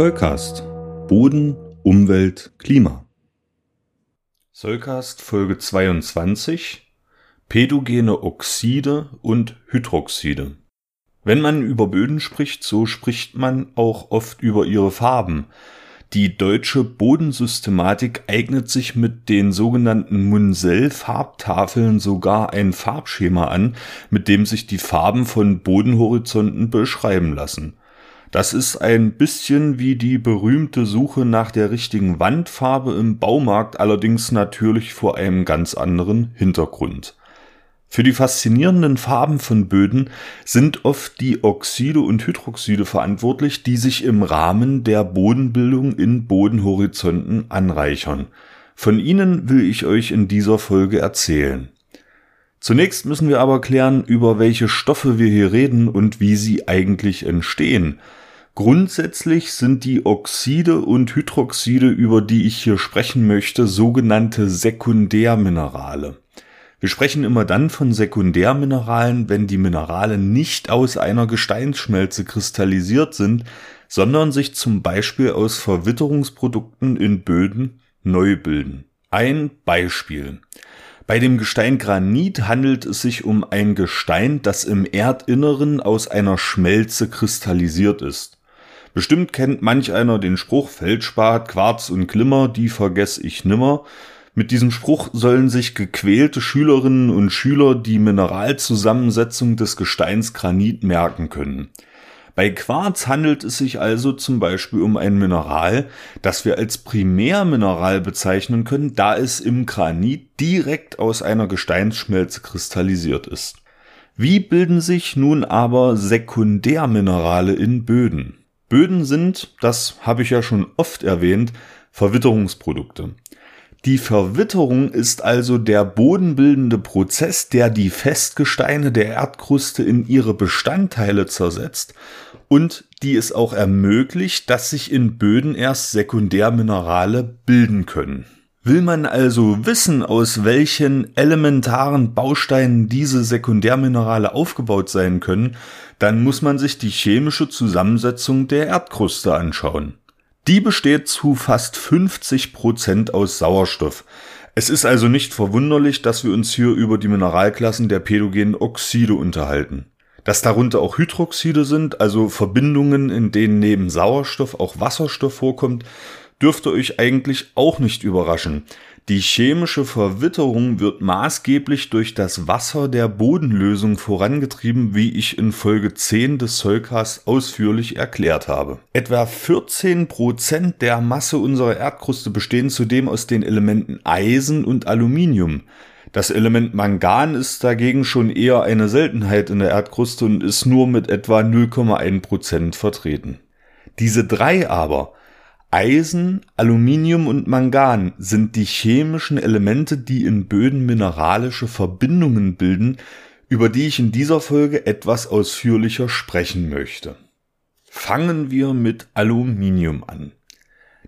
Zollcast. Boden, Umwelt, Klima. Zollcast Folge 22. Pädogene Oxide und Hydroxide. Wenn man über Böden spricht, so spricht man auch oft über ihre Farben. Die deutsche Bodensystematik eignet sich mit den sogenannten Munsell-Farbtafeln sogar ein Farbschema an, mit dem sich die Farben von Bodenhorizonten beschreiben lassen. Das ist ein bisschen wie die berühmte Suche nach der richtigen Wandfarbe im Baumarkt, allerdings natürlich vor einem ganz anderen Hintergrund. Für die faszinierenden Farben von Böden sind oft die Oxide und Hydroxide verantwortlich, die sich im Rahmen der Bodenbildung in Bodenhorizonten anreichern. Von ihnen will ich euch in dieser Folge erzählen. Zunächst müssen wir aber klären, über welche Stoffe wir hier reden und wie sie eigentlich entstehen. Grundsätzlich sind die Oxide und Hydroxide, über die ich hier sprechen möchte, sogenannte Sekundärminerale. Wir sprechen immer dann von Sekundärmineralen, wenn die Minerale nicht aus einer Gesteinsschmelze kristallisiert sind, sondern sich zum Beispiel aus Verwitterungsprodukten in Böden neu bilden. Ein Beispiel. Bei dem Gestein Granit handelt es sich um ein Gestein, das im Erdinneren aus einer Schmelze kristallisiert ist. Bestimmt kennt manch einer den Spruch Feldspat, Quarz und Glimmer, die vergess ich nimmer. Mit diesem Spruch sollen sich gequälte Schülerinnen und Schüler die Mineralzusammensetzung des Gesteins Granit merken können. Bei Quarz handelt es sich also zum Beispiel um ein Mineral, das wir als Primärmineral bezeichnen können, da es im Granit direkt aus einer Gesteinsschmelze kristallisiert ist. Wie bilden sich nun aber Sekundärminerale in Böden? Böden sind, das habe ich ja schon oft erwähnt, Verwitterungsprodukte. Die Verwitterung ist also der bodenbildende Prozess, der die Festgesteine der Erdkruste in ihre Bestandteile zersetzt und die es auch ermöglicht, dass sich in Böden erst Sekundärminerale bilden können. Will man also wissen, aus welchen elementaren Bausteinen diese Sekundärminerale aufgebaut sein können, dann muss man sich die chemische Zusammensetzung der Erdkruste anschauen. Die besteht zu fast 50 Prozent aus Sauerstoff. Es ist also nicht verwunderlich, dass wir uns hier über die Mineralklassen der pädogenen Oxide unterhalten. Dass darunter auch Hydroxide sind, also Verbindungen, in denen neben Sauerstoff auch Wasserstoff vorkommt, dürfte euch eigentlich auch nicht überraschen. Die chemische Verwitterung wird maßgeblich durch das Wasser der Bodenlösung vorangetrieben, wie ich in Folge 10 des Solkas ausführlich erklärt habe. Etwa 14 Prozent der Masse unserer Erdkruste bestehen zudem aus den Elementen Eisen und Aluminium. Das Element Mangan ist dagegen schon eher eine Seltenheit in der Erdkruste und ist nur mit etwa 0,1 Prozent vertreten. Diese drei aber Eisen, Aluminium und Mangan sind die chemischen Elemente, die in Böden mineralische Verbindungen bilden, über die ich in dieser Folge etwas ausführlicher sprechen möchte. Fangen wir mit Aluminium an.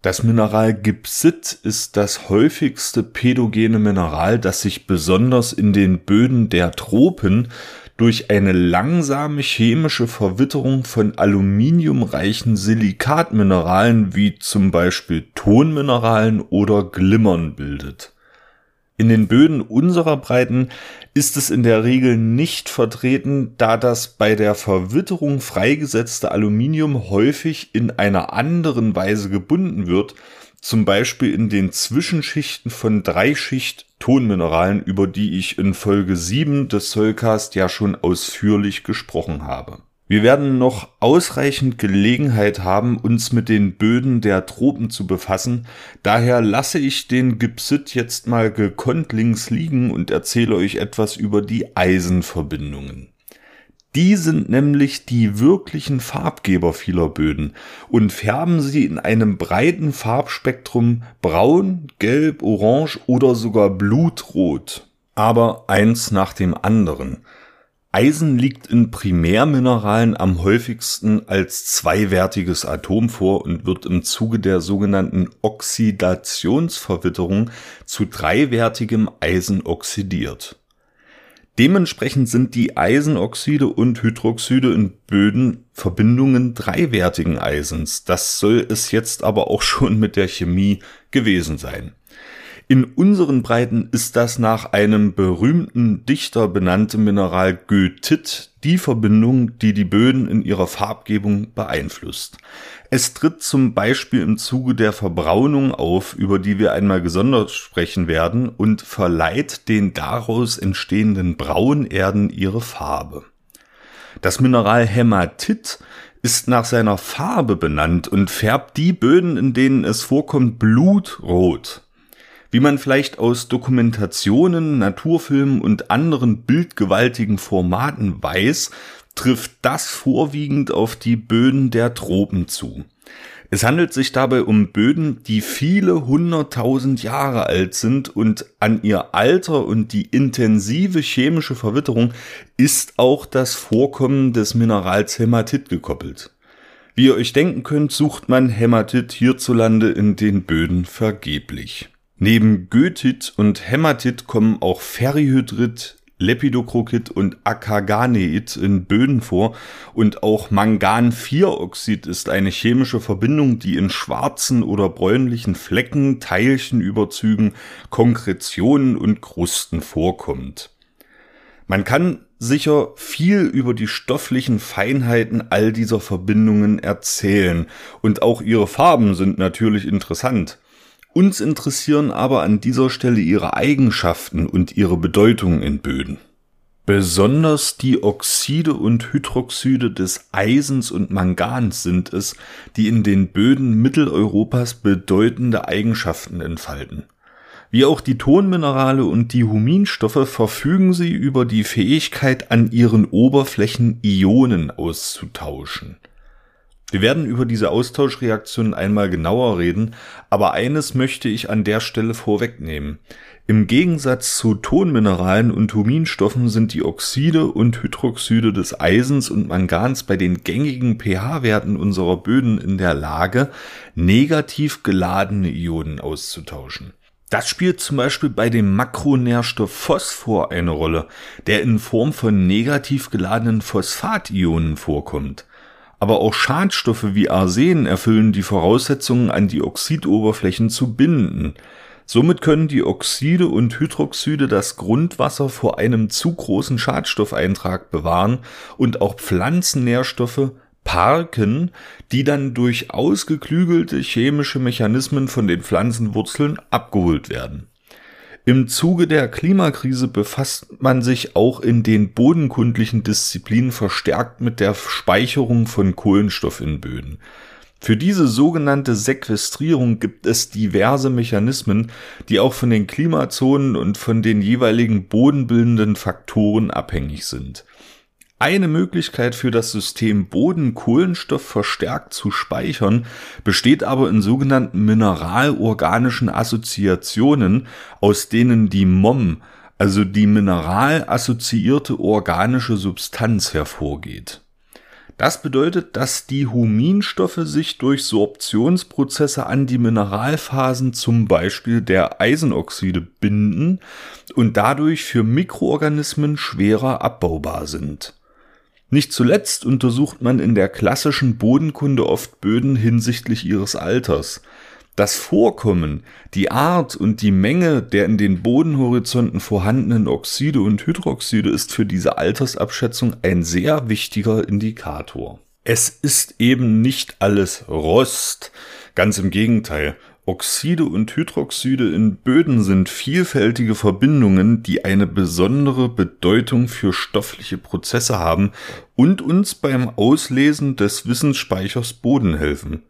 Das Mineral Gipsit ist das häufigste pädogene Mineral, das sich besonders in den Böden der Tropen durch eine langsame chemische Verwitterung von aluminiumreichen Silikatmineralen wie zum Beispiel Tonmineralen oder Glimmern bildet. In den Böden unserer Breiten ist es in der Regel nicht vertreten, da das bei der Verwitterung freigesetzte Aluminium häufig in einer anderen Weise gebunden wird, zum Beispiel in den Zwischenschichten von Dreischicht-Tonmineralen, über die ich in Folge 7 des Soulcast ja schon ausführlich gesprochen habe. Wir werden noch ausreichend Gelegenheit haben, uns mit den Böden der Tropen zu befassen, daher lasse ich den Gipsit jetzt mal gekonnt links liegen und erzähle euch etwas über die Eisenverbindungen. Die sind nämlich die wirklichen Farbgeber vieler Böden und färben sie in einem breiten Farbspektrum braun, gelb, orange oder sogar blutrot. Aber eins nach dem anderen. Eisen liegt in Primärmineralen am häufigsten als zweiwertiges Atom vor und wird im Zuge der sogenannten Oxidationsverwitterung zu dreiwertigem Eisen oxidiert. Dementsprechend sind die Eisenoxide und Hydroxide in Böden Verbindungen dreiwertigen Eisens. Das soll es jetzt aber auch schon mit der Chemie gewesen sein. In unseren Breiten ist das nach einem berühmten Dichter benannte Mineral Goethit die Verbindung, die die Böden in ihrer Farbgebung beeinflusst. Es tritt zum Beispiel im Zuge der Verbraunung auf, über die wir einmal gesondert sprechen werden, und verleiht den daraus entstehenden Braunerden ihre Farbe. Das Mineral Hämatit ist nach seiner Farbe benannt und färbt die Böden, in denen es vorkommt, blutrot. Wie man vielleicht aus Dokumentationen, Naturfilmen und anderen bildgewaltigen Formaten weiß, trifft das vorwiegend auf die Böden der Tropen zu. Es handelt sich dabei um Böden, die viele hunderttausend Jahre alt sind und an ihr Alter und die intensive chemische Verwitterung ist auch das Vorkommen des Minerals Hämatit gekoppelt. Wie ihr euch denken könnt, sucht man Hämatit hierzulande in den Böden vergeblich. Neben Goethit und Hämatit kommen auch Ferrihydrit, Lepidokrokit und Akaganeit in Böden vor und auch Mangan-4-Oxid ist eine chemische Verbindung, die in schwarzen oder bräunlichen Flecken, Teilchenüberzügen, Konkretionen und Krusten vorkommt. Man kann sicher viel über die stofflichen Feinheiten all dieser Verbindungen erzählen und auch ihre Farben sind natürlich interessant. Uns interessieren aber an dieser Stelle ihre Eigenschaften und ihre Bedeutung in Böden. Besonders die Oxide und Hydroxide des Eisens und Mangans sind es, die in den Böden Mitteleuropas bedeutende Eigenschaften entfalten. Wie auch die Tonminerale und die Huminstoffe verfügen sie über die Fähigkeit, an ihren Oberflächen Ionen auszutauschen. Wir werden über diese Austauschreaktionen einmal genauer reden, aber eines möchte ich an der Stelle vorwegnehmen. Im Gegensatz zu Tonmineralen und Huminstoffen sind die Oxide und Hydroxide des Eisens und Mangans bei den gängigen pH-Werten unserer Böden in der Lage, negativ geladene Ionen auszutauschen. Das spielt zum Beispiel bei dem Makronährstoff Phosphor eine Rolle, der in Form von negativ geladenen Phosphationen vorkommt. Aber auch Schadstoffe wie Arsen erfüllen die Voraussetzungen, an die Oxidoberflächen zu binden. Somit können die Oxide und Hydroxide das Grundwasser vor einem zu großen Schadstoffeintrag bewahren und auch Pflanzennährstoffe parken, die dann durch ausgeklügelte chemische Mechanismen von den Pflanzenwurzeln abgeholt werden. Im Zuge der Klimakrise befasst man sich auch in den bodenkundlichen Disziplinen verstärkt mit der Speicherung von Kohlenstoff in Böden. Für diese sogenannte Sequestrierung gibt es diverse Mechanismen, die auch von den Klimazonen und von den jeweiligen bodenbildenden Faktoren abhängig sind. Eine Möglichkeit für das System Boden Kohlenstoff verstärkt zu speichern besteht aber in sogenannten mineralorganischen Assoziationen, aus denen die MOM, also die mineral-assoziierte organische Substanz hervorgeht. Das bedeutet, dass die Huminstoffe sich durch Sorptionsprozesse an die Mineralphasen zum Beispiel der Eisenoxide binden und dadurch für Mikroorganismen schwerer abbaubar sind. Nicht zuletzt untersucht man in der klassischen Bodenkunde oft Böden hinsichtlich ihres Alters. Das Vorkommen, die Art und die Menge der in den Bodenhorizonten vorhandenen Oxide und Hydroxide ist für diese Altersabschätzung ein sehr wichtiger Indikator. Es ist eben nicht alles Rost, ganz im Gegenteil. Oxide und Hydroxide in Böden sind vielfältige Verbindungen, die eine besondere Bedeutung für stoffliche Prozesse haben und uns beim Auslesen des Wissensspeichers Boden helfen.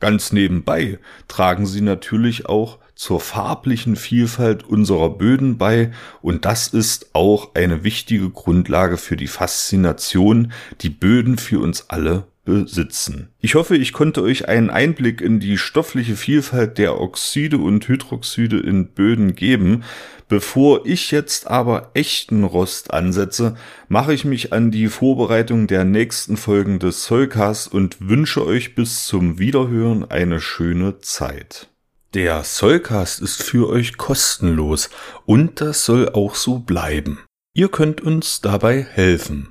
Ganz nebenbei tragen sie natürlich auch zur farblichen Vielfalt unserer Böden bei und das ist auch eine wichtige Grundlage für die Faszination, die Böden für uns alle besitzen. Ich hoffe, ich konnte euch einen Einblick in die stoffliche Vielfalt der Oxide und Hydroxide in Böden geben. Bevor ich jetzt aber echten Rost ansetze, mache ich mich an die Vorbereitung der nächsten Folgen des Soulcast und wünsche euch bis zum Wiederhören eine schöne Zeit. Der Soulcast ist für euch kostenlos und das soll auch so bleiben. Ihr könnt uns dabei helfen.